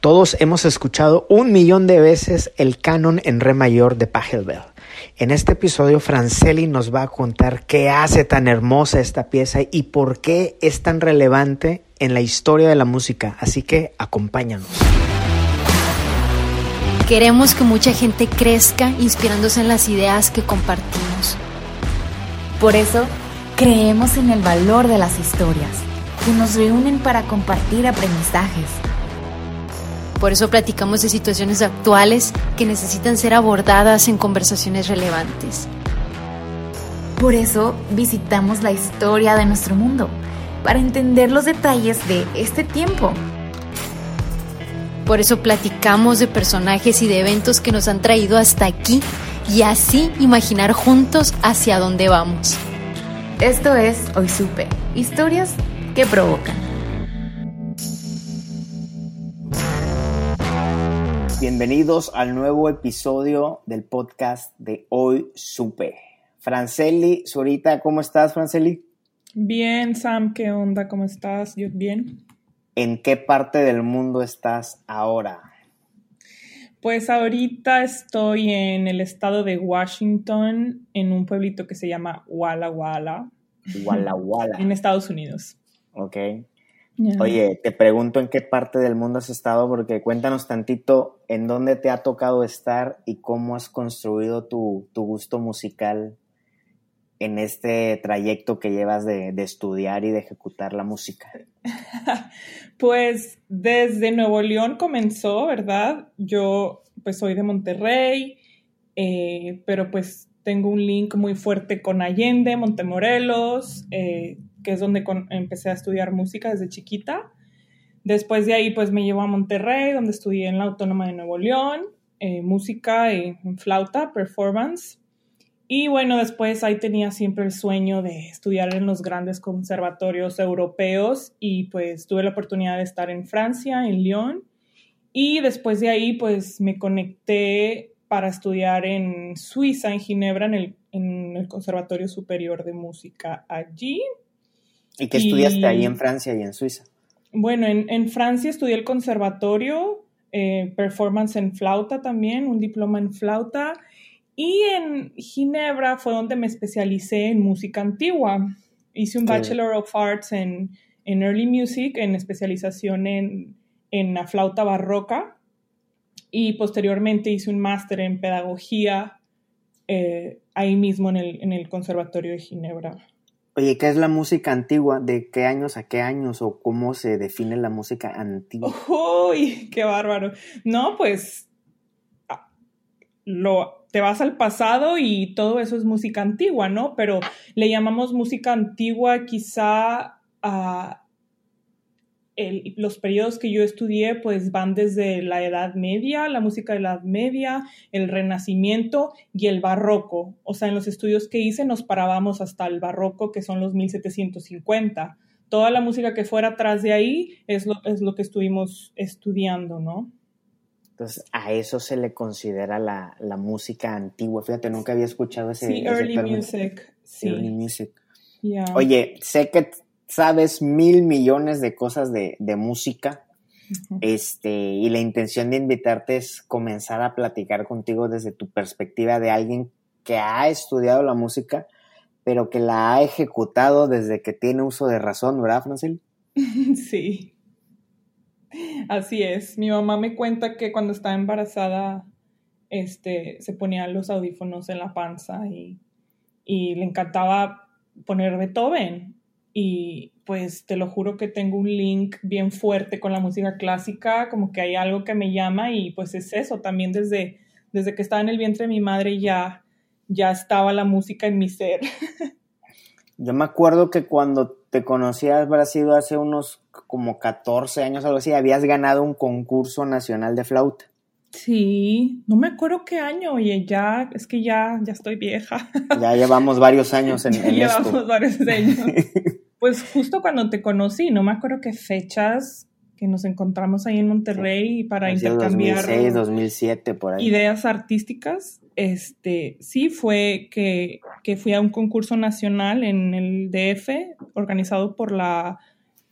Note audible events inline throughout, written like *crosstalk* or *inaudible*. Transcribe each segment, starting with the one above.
Todos hemos escuchado un millón de veces el canon en re mayor de Pachelbel. En este episodio, Franceli nos va a contar qué hace tan hermosa esta pieza y por qué es tan relevante en la historia de la música. Así que acompáñanos. Queremos que mucha gente crezca inspirándose en las ideas que compartimos. Por eso, creemos en el valor de las historias, que nos reúnen para compartir aprendizajes. Por eso platicamos de situaciones actuales que necesitan ser abordadas en conversaciones relevantes. Por eso, visitamos la historia de nuestro mundo, para entender los detalles de este tiempo. Por eso platicamos de personajes y de eventos que nos han traído hasta aquí y así imaginar juntos hacia dónde vamos. Esto es Hoy Supe, historias que provocan. Bienvenidos al nuevo episodio del podcast de Hoy Supe. Franceli, Zurita, ¿cómo estás, Franceli? Bien, Sam, ¿qué onda? ¿Cómo estás? Yo bien. ¿En qué parte del mundo estás ahora? Pues ahorita estoy en el estado de Washington, en un pueblito que se llama Walla Walla, Walla Walla. en Estados Unidos. Ok. Oye, te pregunto en qué parte del mundo has estado, porque cuéntanos tantito en dónde te ha tocado estar y cómo has construido tu, tu gusto musical en este trayecto que llevas de, de estudiar y de ejecutar la música. *laughs* Pues desde Nuevo León comenzó, ¿verdad? Yo pues soy de Monterrey, eh, pero pues tengo un link muy fuerte con Allende, Montemorelos, eh, que es donde con- empecé a estudiar música desde chiquita. Después de ahí pues me llevó a Monterrey, donde estudié en la Autónoma de Nuevo León, eh, música en flauta, performance. Y bueno, después ahí tenía siempre el sueño de estudiar en los grandes conservatorios europeos y pues tuve la oportunidad de estar en Francia, en Lyon. Y después de ahí pues me conecté para estudiar en Suiza, en Ginebra, en el, en el Conservatorio Superior de Música allí. ¿Y qué Y- estudiaste ahí en Francia y en Suiza? Bueno, en, en Francia estudié el conservatorio, eh, performance en flauta también, un diploma en flauta. Y en Ginebra fue donde me especialicé en música antigua. Hice un Bachelor of Arts en, en Early Music, en especialización en, en la flauta barroca. Y posteriormente hice un máster en pedagogía eh, ahí mismo en el, en el Conservatorio de Ginebra. Oye, ¿qué es la música antigua? ¿De qué años a qué años o cómo se define la música antigua? Uy, qué bárbaro. No, pues lo, te vas al pasado y todo eso es música antigua, ¿no? Pero le llamamos música antigua quizá a el- los periodos que yo estudié, pues van desde la Edad Media, la música de la Edad Media, el Renacimiento y el Barroco. O sea, en los estudios que hice nos parábamos hasta el Barroco, que son los 1750 toda la música que fuera atrás de ahí es lo, es lo que estuvimos estudiando, ¿no? Entonces, a eso se le considera la, la música antigua. Fíjate, nunca había escuchado ese, Sí, ese early término. music. Sí. Early music. ya. Oye, sé que sabes mil millones de cosas de, de música. Este, y la intención de invitarte es comenzar a platicar contigo desde tu perspectiva de alguien que ha estudiado la música, pero que la ha ejecutado desde que tiene uso de razón, ¿verdad, Francel? *laughs* Sí. Así es. Mi mamá me cuenta que cuando estaba embarazada, este, se ponía los audífonos en la panza y, y le encantaba poner Beethoven. Y pues te lo juro que tengo un link bien fuerte con la música clásica, como que hay algo que me llama y pues es eso, también desde, desde que estaba en el vientre de mi madre ya, ya estaba la música en mi ser. *laughs* Yo me acuerdo que cuando te conocí habrá sido hace unos como 14 años, algo así, habías ganado un concurso nacional de flauta. Sí, no me acuerdo qué año, oye, ya, es que ya, ya estoy vieja. Ya llevamos varios años en, *laughs* en llevamos varios años. *laughs* Pues justo cuando te conocí, no me acuerdo qué fechas que nos encontramos ahí en Monterrey para intercambiar 2006, 2007 por ahí. ideas artísticas. Este, sí fue que, que fui a un concurso nacional en el DF organizado por la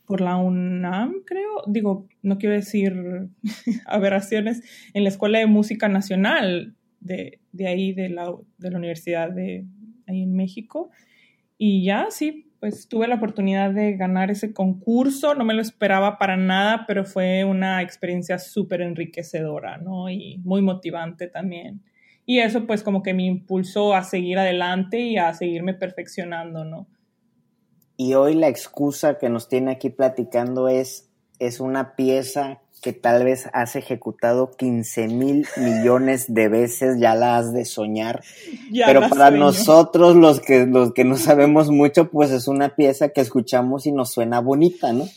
por la UNAM, creo, digo, no quiero decir *laughs* aberraciones, en la Escuela de Música Nacional de, de ahí, de la, de la Universidad de ahí en México. Y ya, sí, pues tuve la oportunidad de ganar ese concurso, no me lo esperaba para nada, pero fue una experiencia súper enriquecedora, ¿no? Y muy motivante también. Y eso pues como que me impulsó a seguir adelante y a seguirme perfeccionando, ¿no? Y hoy la excusa que nos tiene aquí platicando es, es una pieza que tal vez has ejecutado 15 mil millones de veces, ya la has de soñar. *laughs* Pero para nosotros, los que, los que no sabemos mucho, pues es una pieza que escuchamos y nos suena bonita, ¿no?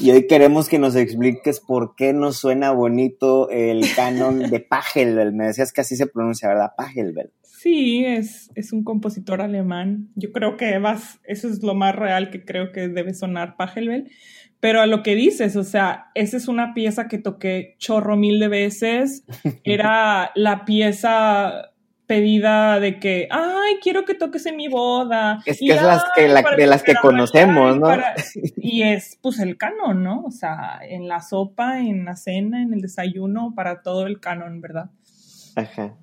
Y hoy queremos que nos expliques por qué nos suena bonito el canon de *laughs* Pachelbel. Me decías que así se pronuncia, ¿verdad? Pachelbel. Sí, es, es un compositor alemán. Yo creo que vas, eso es lo más real que creo que debe sonar Pachelbel. Pero a lo que dices, o sea, esa es una pieza que toqué chorro mil de veces. *laughs* Era la pieza pedida de que, ay, quiero que toques en mi boda. Es que es las que, de las que conocemos, ¿no? *laughs* y es pues el canon, ¿no? O sea, en la sopa, en la cena, en el desayuno, para todo el canon, ¿verdad? Ajá.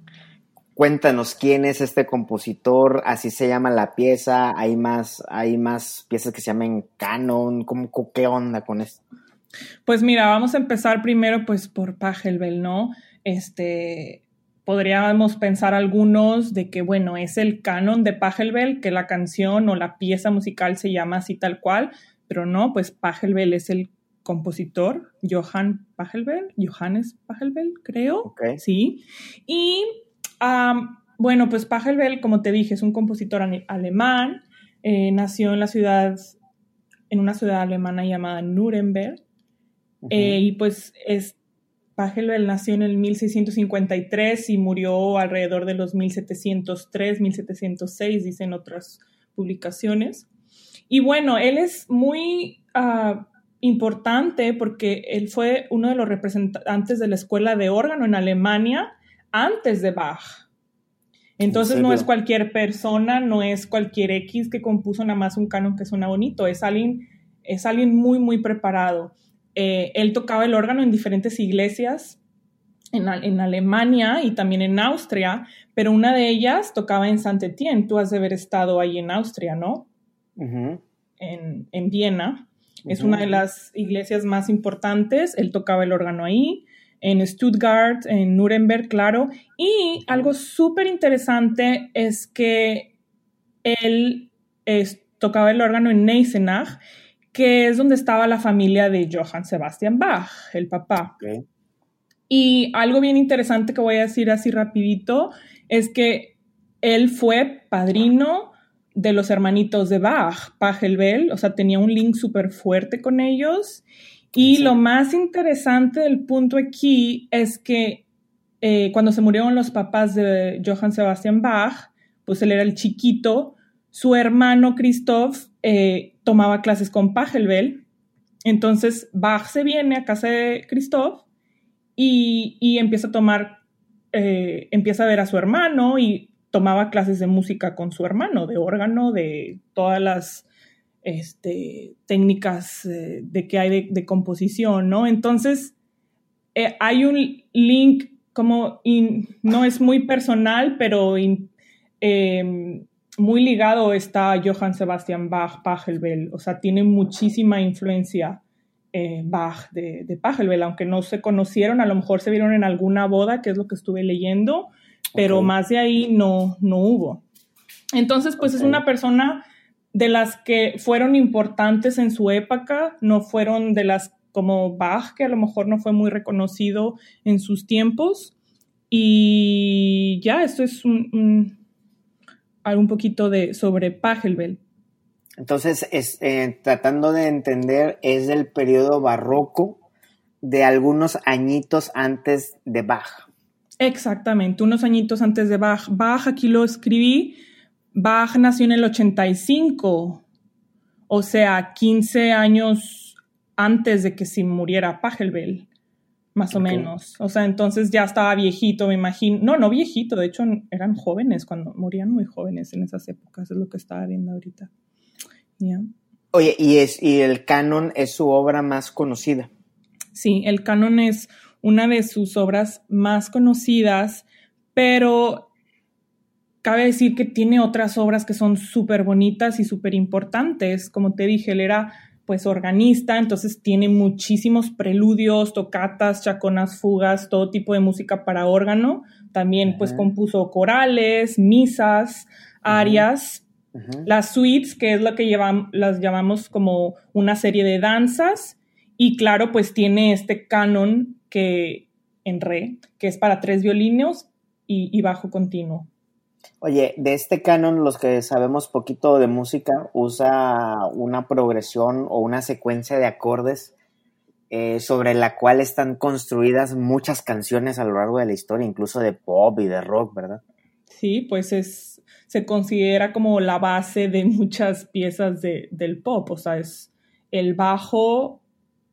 Cuéntanos quién es este compositor, así se llama la pieza, hay más, hay más piezas que se llaman canon, ¿Cómo, ¿qué onda con esto? Pues mira, vamos a empezar primero pues por Pachelbel, ¿no? Este, podríamos pensar algunos de que, bueno, es el canon de Pachelbel, que la canción o la pieza musical se llama así tal cual, pero no, pues Pachelbel es el compositor, Johann Pachelbel, Johannes Pachelbel, creo, sí, y bueno, pues Pachelbel, como te dije, es un compositor alemán. Eh, nació en la ciudad, en una ciudad alemana llamada Nuremberg. Eh, y pues es, Pachelbel nació en el 1653 y murió alrededor de los 1703, 1706, dicen otras publicaciones. Y bueno, él es muy ah, importante porque él fue uno de los representantes de la escuela de órgano en Alemania antes de Bach. Entonces no es cualquier persona, no es cualquier X que compuso nada más un canon que suena bonito, es alguien, es alguien muy, muy preparado. Eh, él tocaba el órgano en diferentes iglesias en, en, Alemania y también en Austria, pero una de ellas tocaba en Saint-Étienne. Tú has de haber estado ahí en Austria, ¿no? en, en, Viena. Es una de las iglesias más importantes. Él tocaba el órgano ahí en Stuttgart, en Nuremberg, claro. Y algo súper interesante es que él tocaba el órgano en Neisenach, que es donde estaba la familia de Johann Sebastian Bach, el papá. Y algo bien interesante que voy a decir así rapidito es que él fue padrino de los hermanitos de Bach, Pachelbel, o sea, tenía un link súper fuerte con ellos y lo más interesante del punto aquí es que eh, cuando se murieron los papás de Johann Sebastian Bach, pues él era el chiquito, su hermano Christoph eh, tomaba clases con Pachelbel, entonces Bach se viene a casa de Christoph y, empieza a tomar, eh, empieza a ver a su hermano y tomaba clases de música con su hermano, de órgano, de todas las este, técnicas eh, de que hay de, composición, ¿no? Entonces, eh, hay un link como, no es muy personal, pero em, muy ligado está Johann Sebastian Bach, Pachelbel, o sea, tiene muchísima influencia eh, Bach de, de, Pachelbel, aunque no se conocieron, a lo mejor se vieron en alguna boda, que es lo que estuve leyendo, pero más de ahí no, no hubo. Entonces, pues es una persona de las que fueron importantes en su época, no fueron de las como Bach, que a lo mejor no fue muy reconocido en sus tiempos. Y ya, esto es un, un, un poquito de sobre Pachelbel. Entonces, es, eh, tratando de entender, es del periodo barroco de algunos añitos antes de Bach. Exactamente, unos añitos antes de Bach. Bach, aquí lo escribí, Bach nació en el 85, o sea, 15 años antes de que se muriera Pachelbel, más o menos. O sea, entonces ya estaba viejito, me imagino. No, no viejito, de hecho eran jóvenes cuando morían muy jóvenes en esas épocas, es lo que estaba viendo ahorita. Oye, ¿y, es, ¿y el canon es su obra más conocida? Sí, el canon es una de sus obras más conocidas, pero cabe decir que tiene otras obras que son súper bonitas y súper importantes. Como te dije, él era pues organista, entonces tiene muchísimos preludios, tocatas, chaconas, fugas, todo tipo de música para órgano. También pues compuso corales, misas, arias, las suites, que es lo que las llamamos como una serie de danzas. Y claro, pues tiene este canon que en re, que es para tres violinos y, bajo continuo. Oye, de este canon, los que sabemos poquito de música, usa una progresión o una secuencia de acordes eh, sobre la cual están construidas muchas canciones a lo largo de la historia, incluso de pop y de rock, ¿verdad? Sí, pues es, se considera como la base de muchas piezas del pop, o sea, es el bajo,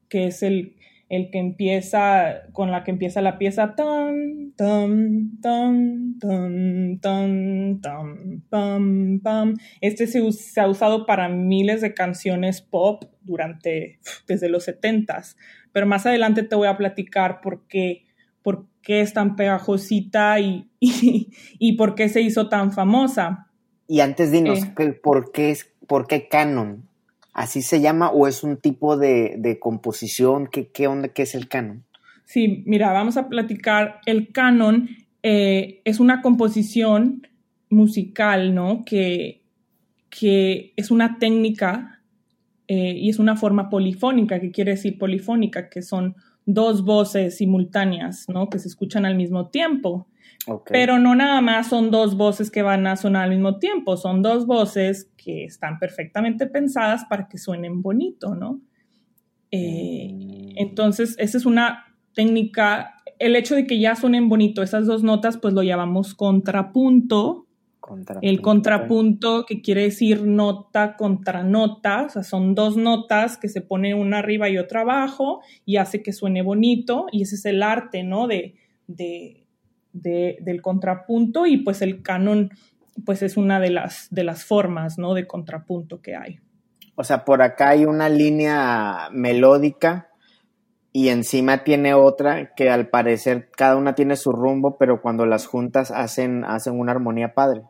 que es el, el que empieza, con la que empieza la pieza, tan, tan, tan, tan, tan, tan, pam, pam. Este se, se, ha usado para miles de canciones pop durante, desde los setentas, pero más adelante te voy a platicar por qué, por qué es tan pegajosita y, *laughs* y, por qué se hizo tan famosa. Y antes dinos, eh. ¿por, qué, ¿por qué canon? ¿Así se llama o es un tipo de, composición? ¿Qué, ¿Qué, onda? ¿Qué es el canon? Sí, mira, vamos a platicar. El canon eh, es una composición musical, ¿no? Que, que es una técnica eh, y es una forma polifónica. ¿Qué quiere decir polifónica? Que son dos voces simultáneas, ¿no? Que se escuchan al mismo tiempo. Pero no nada más son dos voces que van a sonar al mismo tiempo, son dos voces que están perfectamente pensadas para que suenen bonito, ¿no? Eh, mm. entonces, esa es una técnica, el hecho de que ya suenen bonito esas dos notas, pues lo llamamos contrapunto. el contrapunto, que quiere decir nota contra nota, o sea, son dos notas que se ponen una arriba y otra abajo y hace que suene bonito, y ese es el arte, ¿no? De, de, del contrapunto y pues el canon pues es una de las, de las formas, ¿no? De contrapunto que hay. O sea, por acá hay una línea melódica y encima tiene otra que al parecer cada una tiene su rumbo, pero cuando las juntas hacen, hacen una armonía padre.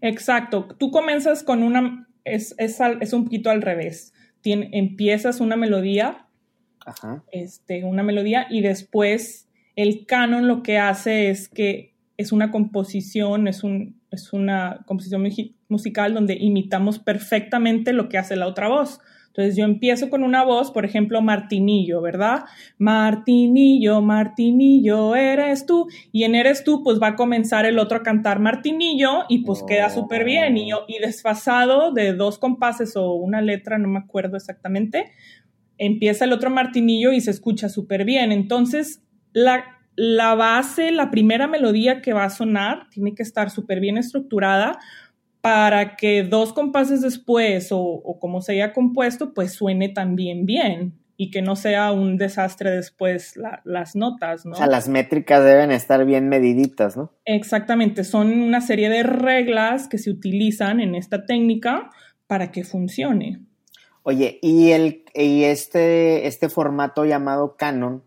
Exacto. Tú comienzas con una, es, es, un poquito al revés. empiezas una melodía, Este, una melodía y después el canon lo que hace es que es una composición, es, un, es una composición musical donde imitamos perfectamente lo que hace la otra voz. Entonces yo empiezo con una voz, por ejemplo, Martinillo, ¿verdad? Martinillo, Martinillo, eres tú. Y en eres tú, pues va a comenzar el otro a cantar Martinillo y pues queda súper bien. Y, y desfasado de dos compases o una letra, no me acuerdo exactamente, empieza el otro Martinillo y se escucha súper bien. Entonces la, base, la primera melodía que va a sonar, tiene que estar súper bien estructurada para que dos compases después o, como se haya compuesto, pues suene también bien y que no sea un desastre después las notas, ¿no? O sea, las métricas deben estar bien mediditas, ¿no? Exactamente, son una serie de reglas que se utilizan en esta técnica para que funcione. Oye, y, el, y este, este formato llamado canon,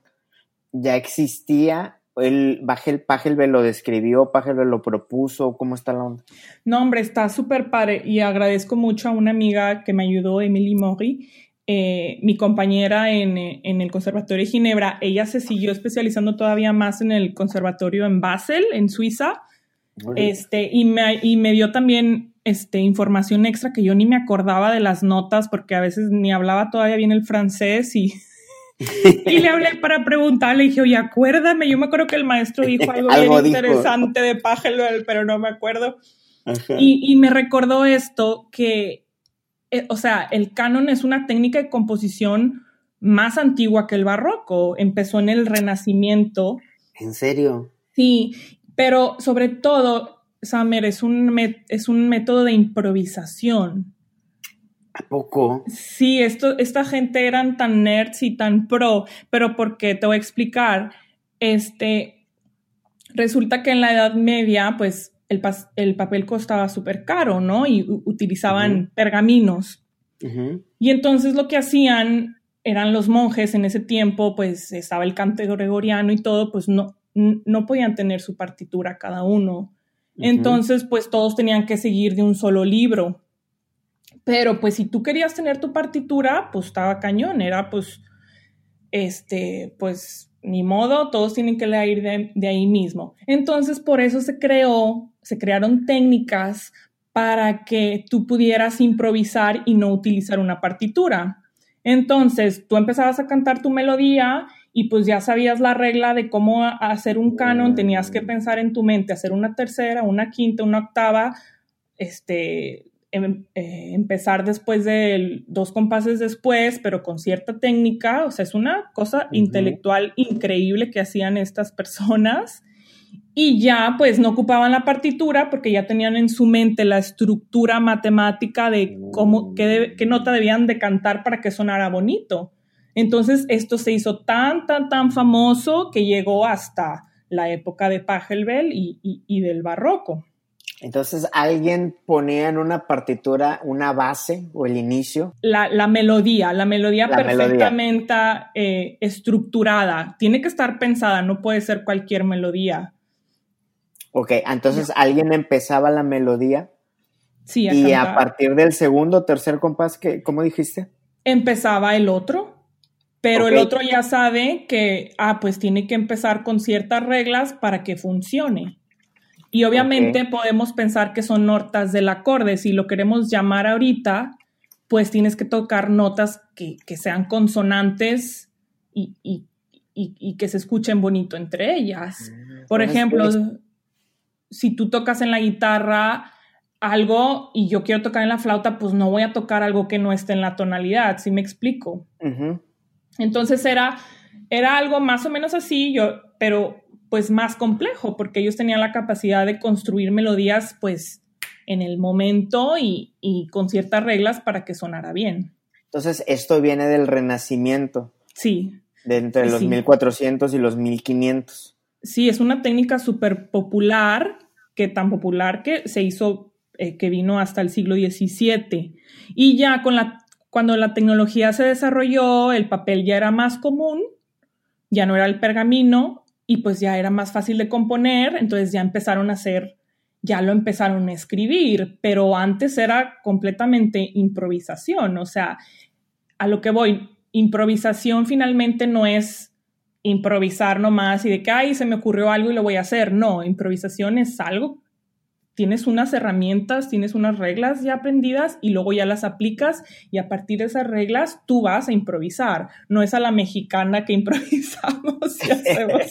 ya existía, el Pachelbel lo describió, Pachelbel lo propuso, ¿cómo está la onda? No, hombre, está súper padre y agradezco mucho a una amiga que me ayudó, Emily Mori, eh, mi compañera en, en, el Conservatorio de Ginebra. Ella se siguió especializando todavía más en el Conservatorio en Basel, en Suiza, este, y, me, y me dio también este, información extra que yo ni me acordaba de las notas porque a veces ni hablaba todavía bien el francés y y le hablé para preguntarle, y dije, oye, acuérdame, yo me acuerdo que el maestro dijo *laughs* algo, bien interesante de Pachelbel, pero no me acuerdo. Y, me recordó esto, que eh, o sea, el canon es una técnica de composición más antigua que el barroco. Empezó en el Renacimiento. ¿En serio? Sí, pero sobre todo, Samer, es un, es un método de improvisación. ¿A poco? Sí, esto, esta gente eran tan nerds y tan pro, pero porque te voy a explicar, este, resulta que en la Edad Media, pues el, el papel costaba súper caro, ¿no? Y utilizaban pergaminos. Y entonces lo que hacían eran los monjes en ese tiempo, pues estaba el canto gregoriano y todo, pues no, no podían tener su partitura cada uno. Entonces, pues todos tenían que seguir de un solo libro. Pero pues si tú querías tener tu partitura, pues estaba cañón, era pues, este, pues ni modo, todos tienen que leer de, de ahí mismo. Entonces, por eso se creó, se crearon técnicas para que tú pudieras improvisar y no utilizar una partitura. Entonces, tú empezabas a cantar tu melodía y pues ya sabías la regla de cómo hacer un canon, tenías que pensar en tu mente, hacer una tercera, una quinta, una octava, este, em, eh, empezar después de dos compases después, pero con cierta técnica, o sea, es una cosa intelectual increíble que hacían estas personas y ya pues no ocupaban la partitura porque ya tenían en su mente la estructura matemática de cómo, qué, qué nota debían de cantar para que sonara bonito. Entonces esto se hizo tan, tan, tan famoso que llegó hasta la época de Pachelbel y, y, del barroco. Entonces, ¿alguien ponía en una partitura una base o el inicio? La, la melodía, la melodía perfectamente eh, estructurada. Tiene que estar pensada, no puede ser cualquier melodía. Ok, entonces alguien empezaba la melodía. Sí, a y a partir del segundo o tercer compás, ¿cómo dijiste? Empezaba el otro, pero el otro ya sabe que, ah, pues tiene que empezar con ciertas reglas para que funcione. Y obviamente podemos pensar que son notas del acorde. Si lo queremos llamar ahorita, pues tienes que tocar notas que, sean consonantes y, que se escuchen bonito entre ellas. Mm, Por ejemplo, si tú tocas en la guitarra algo y yo quiero tocar en la flauta, pues no voy a tocar algo que no esté en la tonalidad, ¿sí me explico? Entonces era, era algo más o menos así, yo, pero pues más complejo, porque ellos tenían la capacidad de construir melodías pues en el momento y, con ciertas reglas para que sonara bien. Entonces, esto viene del Renacimiento. Sí. De entre los 1400 y los 1500 sí, es una técnica súper popular, que tan popular que se hizo, eh, que vino hasta el siglo XVII. Y ya con la, cuando la tecnología se desarrolló, el papel ya era más común, ya no era el pergamino y pues ya era más fácil de componer, entonces ya empezaron a hacer, ya lo empezaron a escribir, pero antes era completamente improvisación, o sea, a lo que voy, improvisación finalmente no es improvisar nomás y de que, ay, se me ocurrió algo y lo voy a hacer. No, improvisación es algo, tienes unas herramientas, tienes unas reglas ya aprendidas y luego ya las aplicas y a partir de esas reglas tú vas a improvisar. No es a la mexicana que *laughs* improvisamos y hacemos.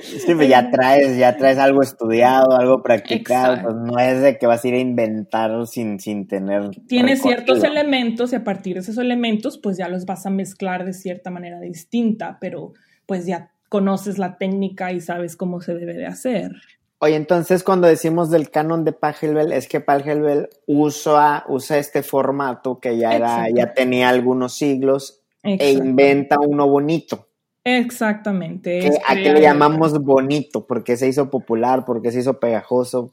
Sí, pues ya traes, ya traes algo estudiado, algo practicado, pues no es de que vas a ir a inventar sin, sin tener. Tienes ciertos elementos y a partir de esos elementos, pues ya los vas a mezclar de cierta manera distinta, pero pues ya conoces la técnica y sabes cómo se debe de hacer. Oye, entonces cuando decimos del canon de Pachelbel, es que Pachelbel usa, usa este formato que ya, era, ya tenía algunos siglos e inventa uno bonito. Exactamente. ¿A qué le llamamos bonito? ¿Por qué se hizo popular? ¿Por qué se hizo pegajoso?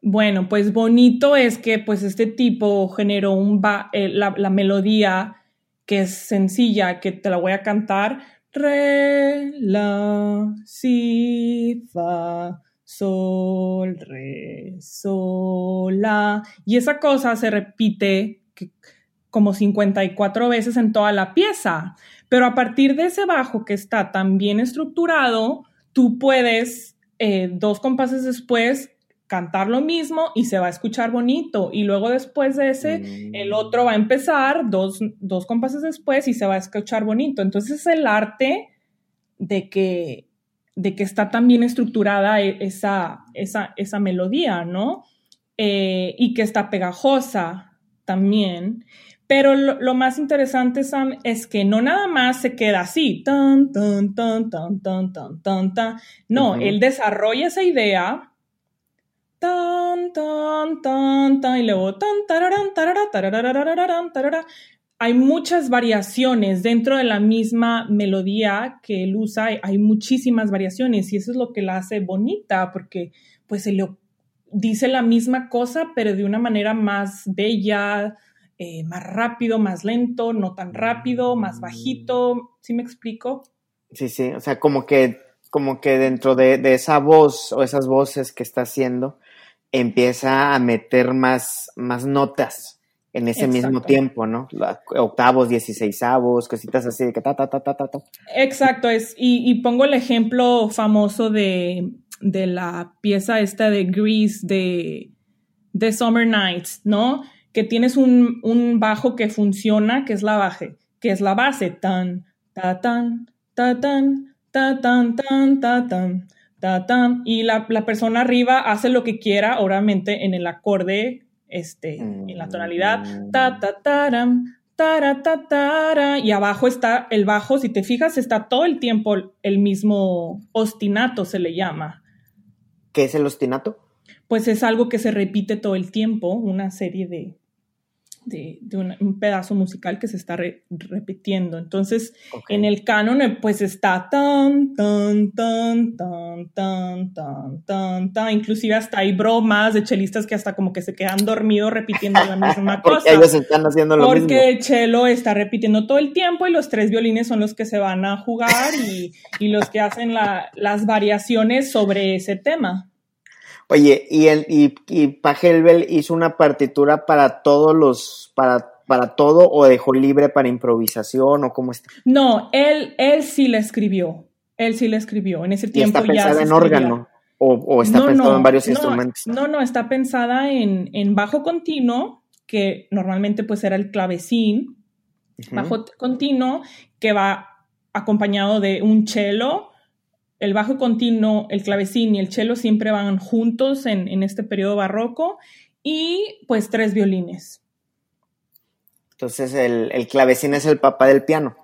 Bueno, pues bonito es que pues este tipo generó un eh, la, melodía que es sencilla, que te la voy a cantar. Re, la, si, fa, sol, re, sol, la. Y esa cosa se repite como 54 veces en toda la pieza. Pero a partir de ese bajo que está tan bien estructurado, tú puedes eh, dos compases después cantar lo mismo y se va a escuchar bonito. Y luego después de ese, el mm. otro va a empezar dos, dos compases después y se va a escuchar bonito. Entonces es el arte de que, de que está tan bien estructurada e, esa, esa, esa melodía, ¿no? eh, y que está pegajosa también. Pero lo, más interesante, Sam, es que no nada más se queda así, tan, tan, tan, tan, tan, tan, tan, tan. No, él desarrolla esa idea, tan, tan, tan, tan, y luego tan, Hay muchas variaciones dentro de la misma melodía que él usa, hay muchísimas variaciones y eso es lo que la hace bonita, porque pues se le dice la misma cosa, pero de una manera más bella, eh, más rápido, más lento, no tan rápido, más bajito. ¿Sí me explico? Sí, sí, o sea, como que, como que dentro de, esa voz o esas voces que está haciendo, empieza a meter más, más notas en ese mismo tiempo, ¿no? Octavos, dieciséisavos, cositas así de que ta, ta, ta, ta, ta. Exacto, es, y, y pongo el ejemplo famoso de, de la pieza esta de Grease de, de Summer Nights, ¿no? Que tienes un, un, bajo que funciona, que es la base, que es la base, tan, ta, tan, ta, tan, ta, tan, tan, ta, tan, ta, y la, la persona arriba hace lo que quiera, obviamente, en el acorde, este, en la tonalidad, ta, ta, taram, Tara, y abajo está el bajo, si te fijas, está todo el tiempo el mismo ostinato, se le llama. ¿Qué es el ostinato? Pues es algo que se repite todo el tiempo, una serie de, de, un, pedazo musical que se está repitiendo. Entonces, en el canon, eh, pues está tan, tan, tan, tan, tan, tan, tan, tan. Inclusive hasta hay bromas de chelistas que hasta como que se quedan dormidos repitiendo la misma *laughs* cosa. Porque ellos están haciendo lo mismo. Porque el chelo está repitiendo todo el tiempo y los tres violines son los que se van a jugar y, y los que hacen la, las variaciones sobre ese tema. Oye, y, el, y, y Pachelbel hizo una partitura para todos los, para, para todo o dejó libre para improvisación o cómo está? No, él, él sí la escribió. Él sí la escribió. En ese tiempo ¿Y está pensada en órgano o, está pensada en varios instrumentos. No, no, está pensada en, en, bajo continuo, que normalmente pues era el clavecín, bajo continuo, que va acompañado de un cello el bajo continuo, el clavecín y el cello siempre van juntos en, este periodo barroco y pues tres violines. Entonces el, clavecín es el papá del piano.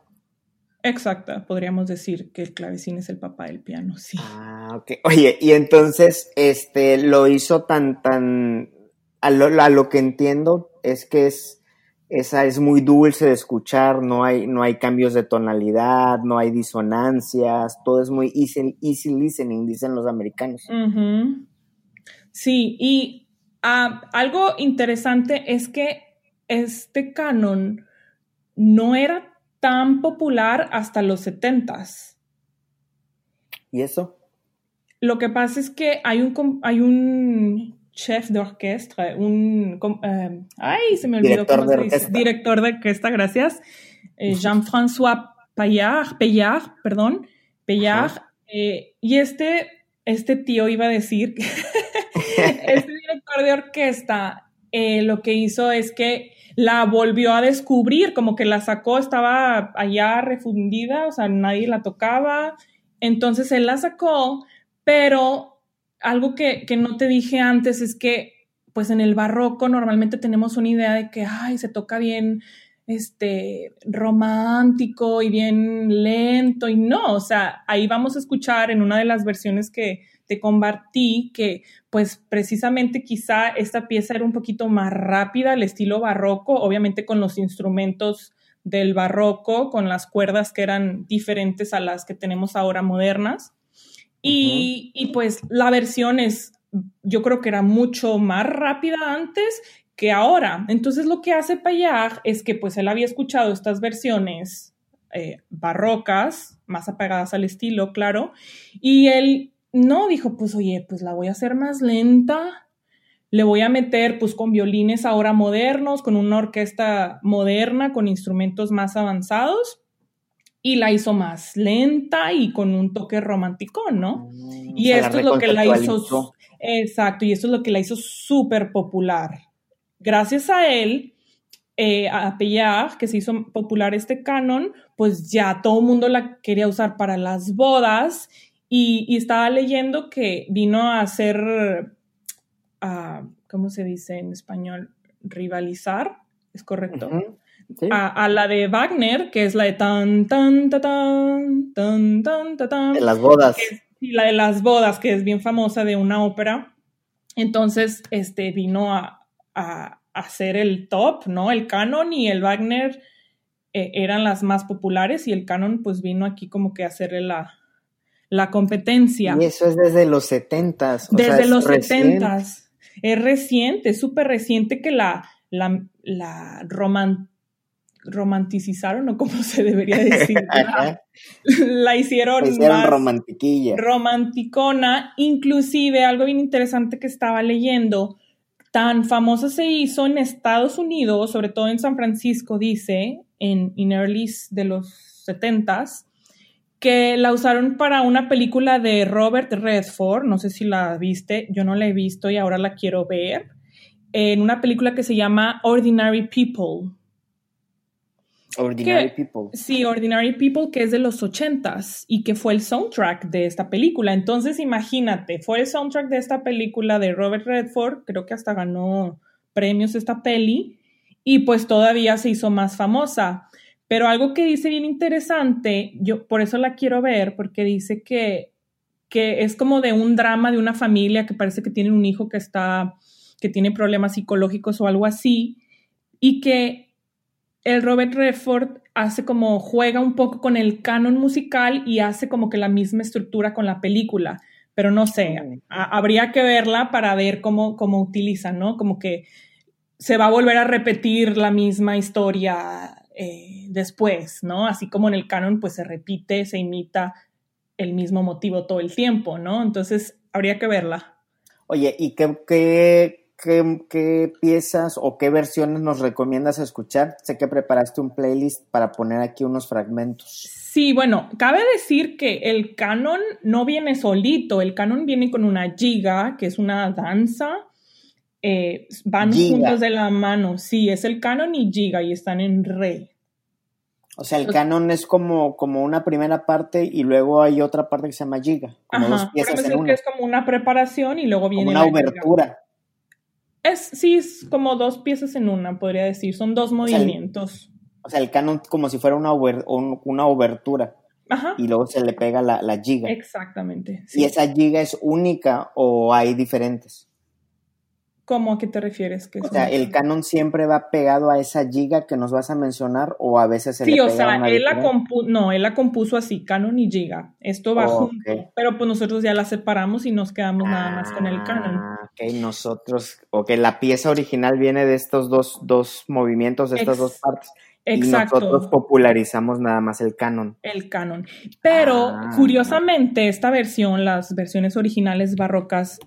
Exacto, podríamos decir que el clavecín es el papá del piano, sí. Ah, ok. Oye, y entonces este lo hizo tan, tan, a lo que entiendo es que es esa es muy dulce de escuchar, no hay, no hay cambios de tonalidad, no hay disonancias, todo es muy easy, easy listening, dicen los americanos. Sí, y ah, algo interesante es que este canon no era tan popular hasta los setentas. ¿Y eso? Lo que pasa es que hay un, hay un chef de orquesta, un... Eh, ay, se me olvidó director cómo se dice. Director de orquesta, gracias. Eh, Jean-François Payard, Payard, perdón, Payard. Eh, y este, este tío iba a decir, *laughs* este director de orquesta lo que hizo es que la volvió a descubrir, como que la sacó, estaba allá refundida, o sea, nadie la tocaba. Entonces él la sacó, pero algo que, no te dije antes es que, pues en el barroco normalmente tenemos una idea de que, ay, se toca bien, este, romántico y bien lento y no, o sea, ahí vamos a escuchar en una de las versiones que te compartí que pues precisamente quizá esta pieza era un poquito más rápida, al estilo barroco, obviamente con los instrumentos del barroco, con las cuerdas que eran diferentes a las que tenemos ahora modernas. Y, pues la versión es, yo creo que era mucho más rápida antes que ahora. Entonces lo que hace Payag es que pues él había escuchado estas versiones eh, barrocas, más apegadas al estilo, claro, y él no dijo, pues oye, pues la voy a hacer más lenta, le voy a meter pues con violines ahora modernos, con una orquesta moderna, con instrumentos más avanzados y la hizo más lenta y con un toque romántico, ¿no? Mm, y esto es lo que la hizo, exacto, y esto es lo que la hizo súper popular. Gracias a él, eh, a Pellard, que se hizo popular este canon, pues ya todo el mundo la quería usar para las bodas y, estaba leyendo que vino a ser ¿cómo se dice en español? Rivalizar, ¿es correcto? A, la de Wagner, que es la de tan, tan, tan, tan, tan, tan, tan, tan. De las bodas. y la de las bodas, que es bien famosa de una ópera. Entonces, este vino a, a, hacer el top, ¿no? El canon y el Wagner eh, eran las más populares y el canon pues vino aquí como que a hacerle la, la competencia. Y eso es desde los setentas. Desde los setentas. Es reciente, es súper reciente que la, la, la romanticizaron o como *laughs* se debería decir. *laughs* la, hicieron, más romantiquilla. romanticona. Inclusive algo bien interesante que estaba leyendo, tan famosa se hizo en Estados Unidos, sobre todo en San Francisco, dice, en, early de los setentas, que la usaron para una película de Robert Redford, no sé si la viste, yo no la he visto y ahora la quiero ver, en una película que se llama Ordinary People. Ordinary People. Sí, Ordinary People, que es de los ochentas y que fue el soundtrack de esta película. Entonces, imagínate, fue el soundtrack de esta película de Robert Redford, creo que hasta ganó premios esta peli, y pues todavía se hizo más famosa. Pero algo que dice bien interesante, yo por eso la quiero ver, porque dice que, que es como de un drama de una familia que parece que tiene un hijo que está, que tiene problemas psicológicos o algo así, y que el Robert Redford hace como juega un poco con el canon musical y hace como que la misma estructura con la película, pero no sé, habría que verla para ver cómo, cómo utilizan, ¿no? Como que se va a volver a repetir la misma historia eh, después, ¿no? Así como en el canon pues se repite, se imita el mismo motivo todo el tiempo, ¿no? Entonces habría que verla. Oye, ¿y qué, qué ¿qué, piezas o qué versiones nos recomiendas escuchar? Sé que preparaste un playlist para poner aquí unos fragmentos. Sí, bueno, cabe decir que el canon no viene solito, el canon viene con una giga, que es una danza. Eh, van juntos de la mano, sí, es el canon y giga y están en re. O sea, el canon es como, como una primera parte y luego hay otra parte que se llama giga. Como dos piezas en una. que es como una preparación y luego viene como una obertura. Es, sí, es como dos piezas en una, podría decir. Son dos movimientos. O sea, el, canon como si fuera una, una obertura. Ajá. Y luego se le pega la, la giga. Exactamente. ¿Y esa giga es única o hay diferentes? ¿Cómo a qué te refieres? Que o sea, ¿el canon siempre va pegado a esa giga que nos vas a mencionar o a veces se sí, le pega o sea, él la compuso, no, él la compuso así, canon y giga. Esto va junto, pero pues nosotros ya la separamos y nos quedamos nada más con el canon. Ah, ok, nosotros, ok, la pieza original viene de estos dos, dos movimientos, de estas dos partes. Exacto. Y nosotros popularizamos nada más el canon. El canon. Pero ah, curiosamente, esta versión, las versiones originales barrocas,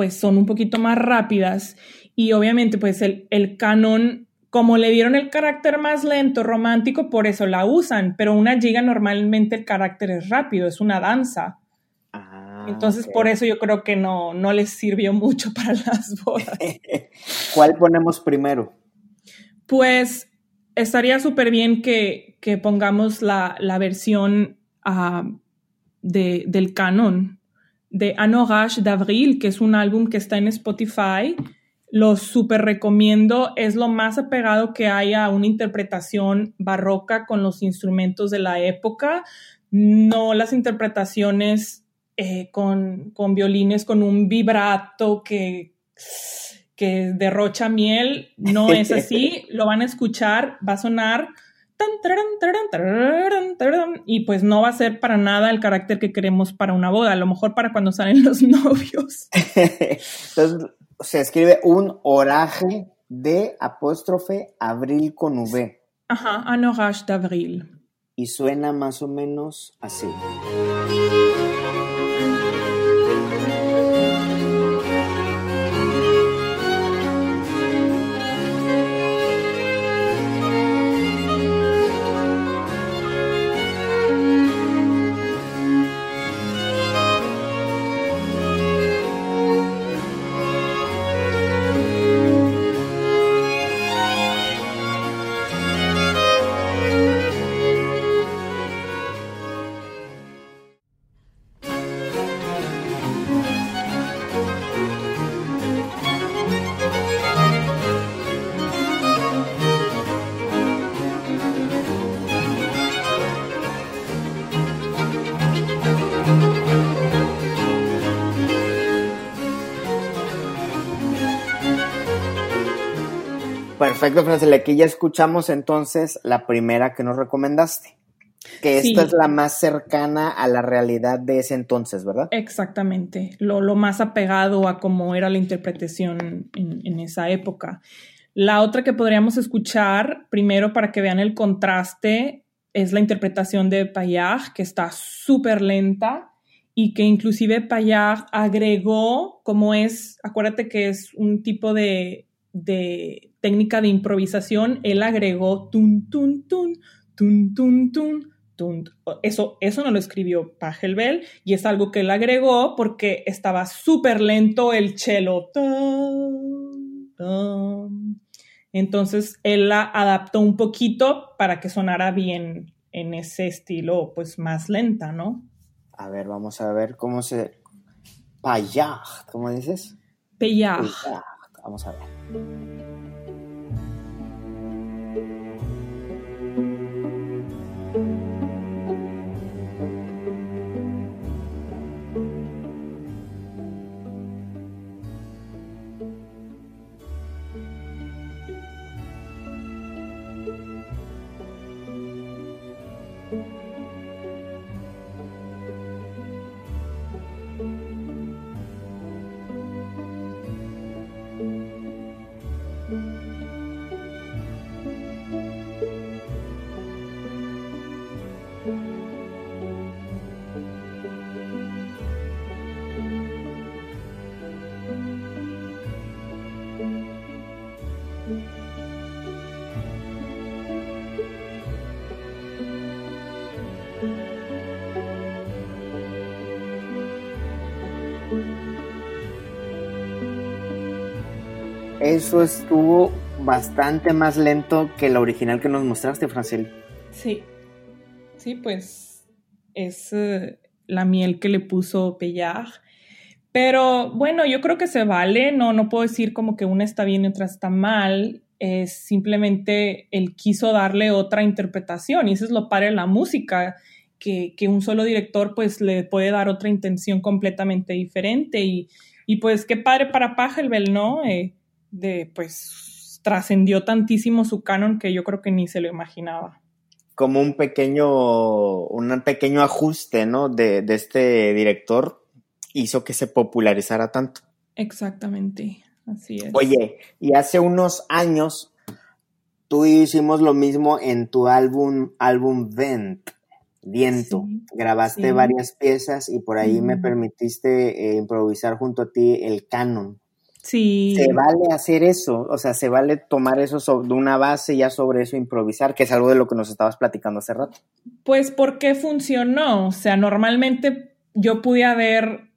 pues son un poquito más rápidas y obviamente pues el, el canon, como le dieron el carácter más lento, romántico, por eso la usan, pero una giga normalmente el carácter es rápido, es una danza. Ah, Entonces por eso yo creo que no, no les sirvió mucho *laughs* para las bodas. *laughs* ¿Cuál ponemos primero? Pues estaría súper bien que, que, pongamos la, la versión uh, de, del canon de Anorage d'Avril, que es un álbum que está en Spotify. Lo súper recomiendo. Es lo más apegado que hay a una interpretación barroca con los instrumentos de la época, no las interpretaciones eh, con, con, violines con un vibrato que, que derrocha miel. No es así. *laughs* Lo van a escuchar, va a sonar y pues no va a ser para nada el carácter que queremos para una boda, a lo mejor para cuando salen *laughs* los novios. *laughs* Entonces se escribe un oraje de apóstrofe abril con V. Ajá, un orage d'avril. Y suena más o menos así. Perfecto, Francela. Aquí ya escuchamos entonces la primera que nos recomendaste. Que esta es la más cercana a la realidad de ese entonces, ¿verdad? Exactamente, lo, lo más apegado a cómo era la interpretación en, en, esa época. La otra que podríamos escuchar, primero para que vean el contraste, es la interpretación de Payag, que está súper lenta y que inclusive Payag agregó, como es, acuérdate que es un tipo de, de técnica de improvisación, él agregó tun, tun, tun, tun, tun, tun, tun. Eso, eso no lo escribió Pachelbel y es algo que él agregó porque estaba súper lento el cello. Entonces él la adaptó un poquito para que sonara bien en ese estilo, pues más lenta, ¿no? A ver, vamos a ver cómo se. Payag, ¿cómo dices? Payag. Vamos a ver. Eso estuvo bastante más lento que la original que nos mostraste, Francel. Sí, sí, pues es uh, la miel que le puso Pellar. Pero bueno, yo creo que se vale, no, no puedo decir como que una está bien y otra está mal, es simplemente él quiso darle otra interpretación y eso es lo padre de la música, que, que, un solo director pues le puede dar otra intención completamente diferente y, y pues qué padre para Pachelbel, ¿no? Eh, de pues trascendió tantísimo su canon que yo creo que ni se lo imaginaba. Como un pequeño, un pequeño ajuste, ¿no? De, de este director hizo que se popularizara tanto. Exactamente, así es. Oye, y hace unos años tú y yo hicimos lo mismo en tu álbum, álbum Vent, Viento. Sí, Grabaste sí. varias piezas y por ahí mm. me permitiste eh, improvisar junto a ti el canon. Sí. Se vale hacer eso, o sea, se vale tomar eso sobre una base ya sobre eso improvisar, que es algo de lo que nos estabas platicando hace rato. Pues porque funcionó, o sea, normalmente yo pude haber,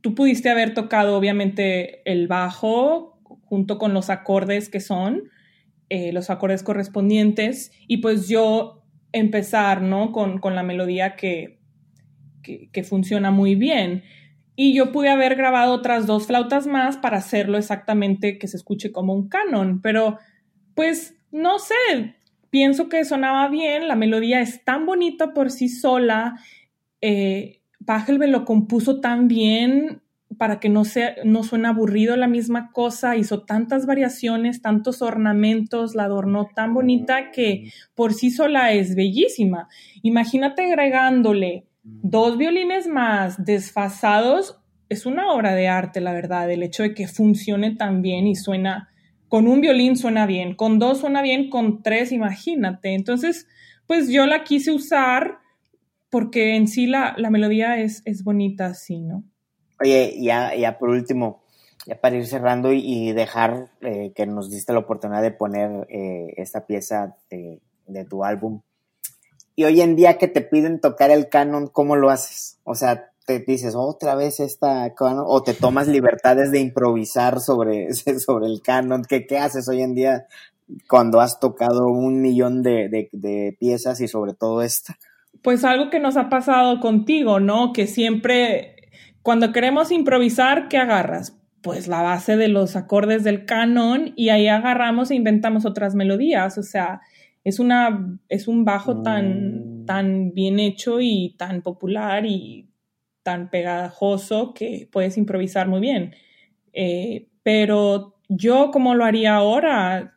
tú pudiste haber tocado obviamente el bajo junto con los acordes que son, eh, los acordes correspondientes, y pues yo empezar, ¿no? Con, con la melodía que, que, que funciona muy bien. Y yo pude haber grabado otras dos flautas más para hacerlo exactamente que se escuche como un canon, pero pues no sé, pienso que sonaba bien, la melodía es tan bonita por sí sola, eh, lo compuso tan bien para que no, sea, no suene aburrido la misma cosa, hizo tantas variaciones, tantos ornamentos, la adornó tan bonita que por sí sola es bellísima. Imagínate agregándole dos violines más desfasados, es una obra de arte, la verdad, el hecho de que funcione tan bien y suena, con un violín suena bien, con dos suena bien, con tres, imagínate. Entonces, pues yo la quise usar porque en sí la, la melodía es, es bonita así, ¿no? Oye, ya, ya por último, ya para ir cerrando y, dejar eh, que nos diste la oportunidad de poner eh, esta pieza de, de tu álbum, y hoy en día que te piden tocar el canon, ¿cómo lo haces? O sea, te dices otra vez esta canon, o te tomas libertades de improvisar sobre, *laughs* sobre el canon. ¿Qué, ¿Qué haces hoy en día cuando has tocado un millón de, de, de piezas y sobre todo esta? Pues algo que nos ha pasado contigo, ¿no? Que siempre, cuando queremos improvisar, ¿qué agarras? Pues la base de los acordes del canon y ahí agarramos e inventamos otras melodías. O sea, es, una, es un bajo tan, tan bien hecho y tan popular y tan pegajoso que puedes improvisar muy bien. Eh, pero yo, como lo haría ahora,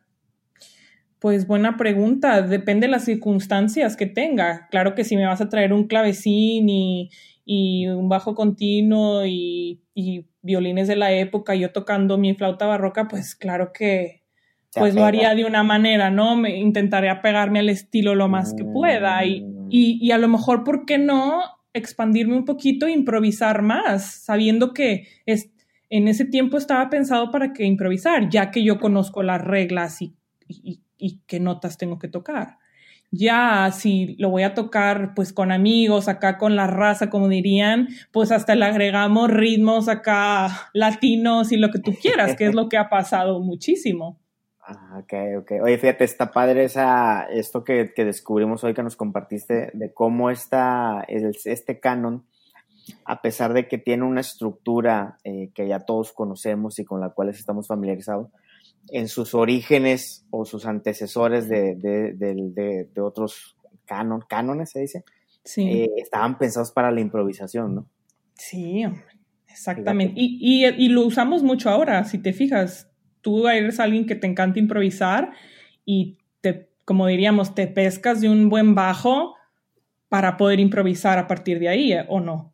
Pues buena pregunta, depende de las circunstancias que tenga. Claro que si me vas a traer un clavecín y, un bajo continuo y, violines de la época, yo tocando mi flauta barroca, pues claro que pues lo haría de una manera, ¿no? Me intentaré apegarme al estilo lo más que pueda y, mm. y, a lo mejor, ¿por qué no expandirme un poquito e improvisar más, sabiendo que es, en ese tiempo estaba pensado para que improvisar, ya que yo conozco las reglas y, y qué notas tengo que tocar. Ya si lo voy a tocar pues con amigos, acá con la raza, como dirían, pues hasta le agregamos ritmos acá latinos y lo que tú quieras, que es lo que ha pasado muchísimo. Ah, ok, ok. Oye, fíjate, está padre esa, esto que, descubrimos hoy que nos compartiste de cómo está este canon, a pesar de que tiene una estructura eh, que ya todos conocemos y con la cual estamos familiarizados, en sus orígenes o sus antecesores de, de, otros canon, cánones, se dice, sí. Eh, estaban pensados para la improvisación, ¿no? Sí, exactamente. Y, y, lo usamos mucho ahora, si te fijas tú eres alguien que te encanta improvisar y te, como diríamos, te pescas de un buen bajo para poder improvisar a partir de ahí, ¿o no?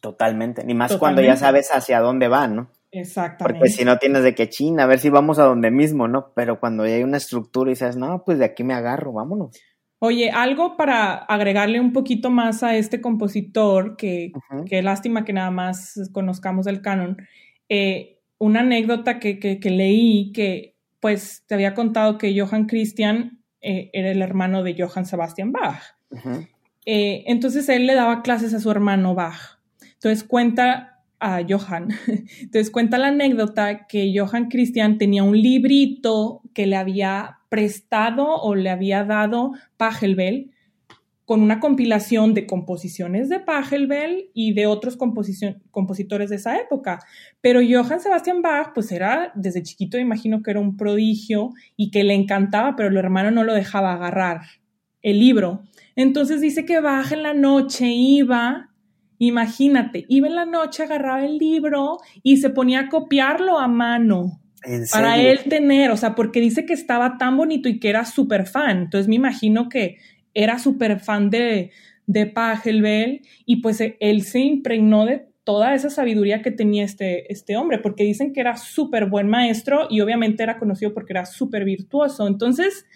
Totalmente, ni más cuando ya sabes hacia dónde van, ¿no? Exactamente. Porque si no tienes de que china, a ver si vamos a donde mismo, ¿no? Pero cuando ya hay una estructura y dices, no, pues de aquí me agarro, vámonos. Oye, algo para agregarle un poquito más a este compositor, que, que lástima que nada más conozcamos el canon. Eh, una anécdota que, que, leí que pues te había contado que Johann Christian eh, era el hermano de Johann Sebastian Bach. Eh, entonces él le daba clases a su hermano Bach. Entonces cuenta a Johann, *laughs* entonces cuenta la anécdota que Johann Christian tenía un librito que le había prestado o le había dado Pachelbel con una compilación de composiciones de Pachelbel y de otros compositores de esa época. Pero Johann Sebastian Bach, pues era, desde chiquito imagino que era un prodigio y que le encantaba, pero el hermano no lo dejaba agarrar el libro. Entonces dice que Bach en la noche iba, imagínate, iba en la noche, agarraba el libro y se ponía a copiarlo a mano. Para él tener, o sea, porque dice que estaba tan bonito y que era súper fan. Entonces me imagino que era súper fan de, de Pachelbel y pues e, él se impregnó de toda esa sabiduría que tenía este, este hombre, porque dicen que era súper buen maestro y obviamente era conocido porque era súper virtuoso. Entonces,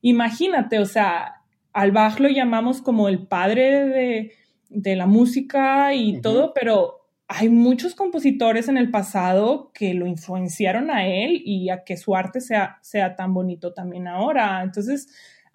imagínate, o sea, al Bach lo llamamos como el padre de, la música y todo, pero hay muchos compositores en el pasado que lo influenciaron a él y a que su arte sea, sea tan bonito también ahora. Entonces,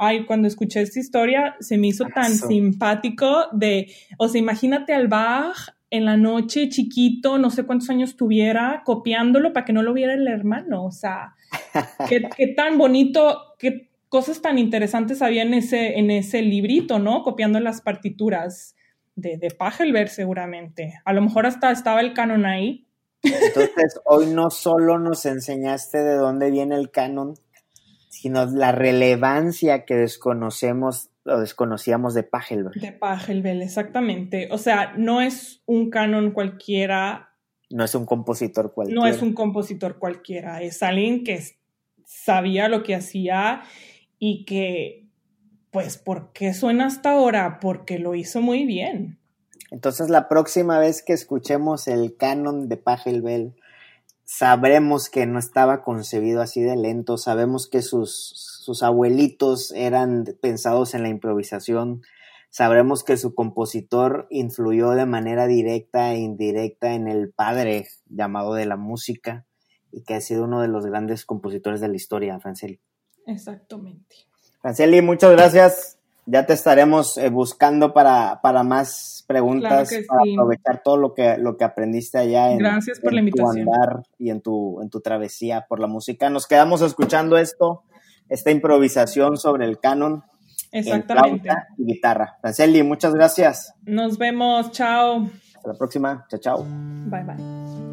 ay, cuando escuché esta historia se me hizo tan simpático de, o sea, imagínate al Bach en la noche chiquito, no sé cuántos años tuviera, copiándolo para que no lo viera el hermano, o sea, *laughs* qué, tan bonito, qué cosas tan interesantes había en ese, en ese librito, ¿no? Copiando las partituras de, de Pachelbel seguramente. A lo mejor hasta estaba el canon ahí. Entonces, hoy no solo nos enseñaste de dónde viene el canon, sino la relevancia que desconocemos o desconocíamos de Pachelbel. De Pachelbel, exactamente. O sea, no es un canon cualquiera. No es un compositor cualquiera. No es un compositor cualquiera. Es alguien que sabía lo que hacía y que, pues, ¿por qué suena hasta ahora? Porque lo hizo muy bien. Entonces, la próxima vez que escuchemos el canon de Pachelbel, sabremos que no estaba concebido así de lento, sabemos que sus, sus abuelitos eran pensados en la improvisación, sabremos que su compositor influyó de manera directa e indirecta en el padre llamado de la música y que ha sido uno de los grandes compositores de la historia, Franceli. Exactamente. Franceli, muchas gracias ya te estaremos eh, buscando para, para más preguntas, para aprovechar todo lo que, lo que aprendiste allá en, Gracias por la invitación. tu andar y en tu, en tu travesía por la música. Nos quedamos escuchando esto, esta improvisación sobre el canon. Exactamente. y guitarra. Franceli, muchas gracias. Nos vemos, chao. Hasta la próxima, chao, chao. Bye, bye.